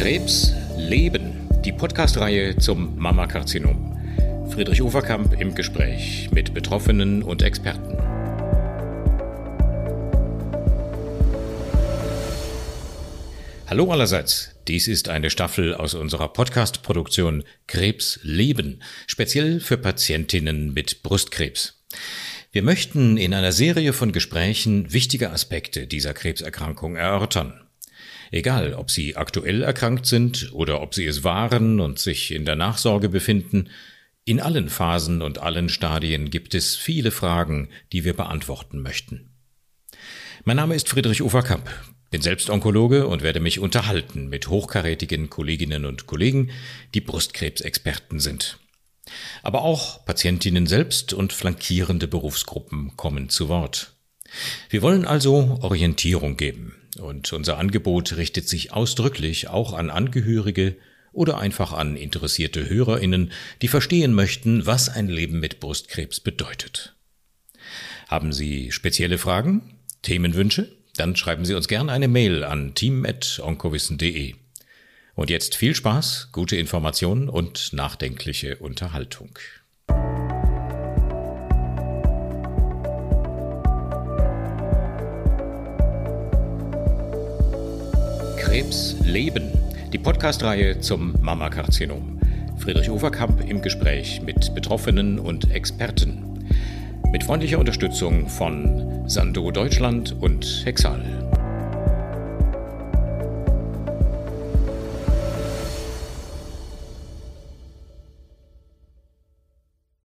Krebs Leben, die Podcast-Reihe zum Mammakarzinom. Friedrich Uferkamp im Gespräch mit Betroffenen und Experten. Hallo allerseits, dies ist eine Staffel aus unserer Podcast-Produktion Krebs Leben, speziell für Patientinnen mit Brustkrebs. Wir möchten in einer Serie von Gesprächen wichtige Aspekte dieser Krebserkrankung erörtern. Egal, ob Sie aktuell erkrankt sind oder ob Sie es waren und sich in der Nachsorge befinden, in allen Phasen und allen Stadien gibt es viele Fragen, die wir beantworten möchten. Mein Name ist Friedrich Uferkamp, bin selbst Onkologe und werde mich unterhalten mit hochkarätigen Kolleginnen und Kollegen, die Brustkrebsexperten sind. Aber auch Patientinnen selbst und flankierende Berufsgruppen kommen zu Wort. Wir wollen also Orientierung geben und unser Angebot richtet sich ausdrücklich auch an Angehörige oder einfach an interessierte Hörerinnen, die verstehen möchten, was ein Leben mit Brustkrebs bedeutet. Haben Sie spezielle Fragen, Themenwünsche? Dann schreiben Sie uns gerne eine Mail an team.onkowissen.de. Und jetzt viel Spaß, gute Informationen und nachdenkliche Unterhaltung. Krebs Leben, die Podcast-Reihe zum Mammakarzinom. Friedrich Uferkamp im Gespräch mit Betroffenen und Experten. Mit freundlicher Unterstützung von Sando Deutschland und Hexal.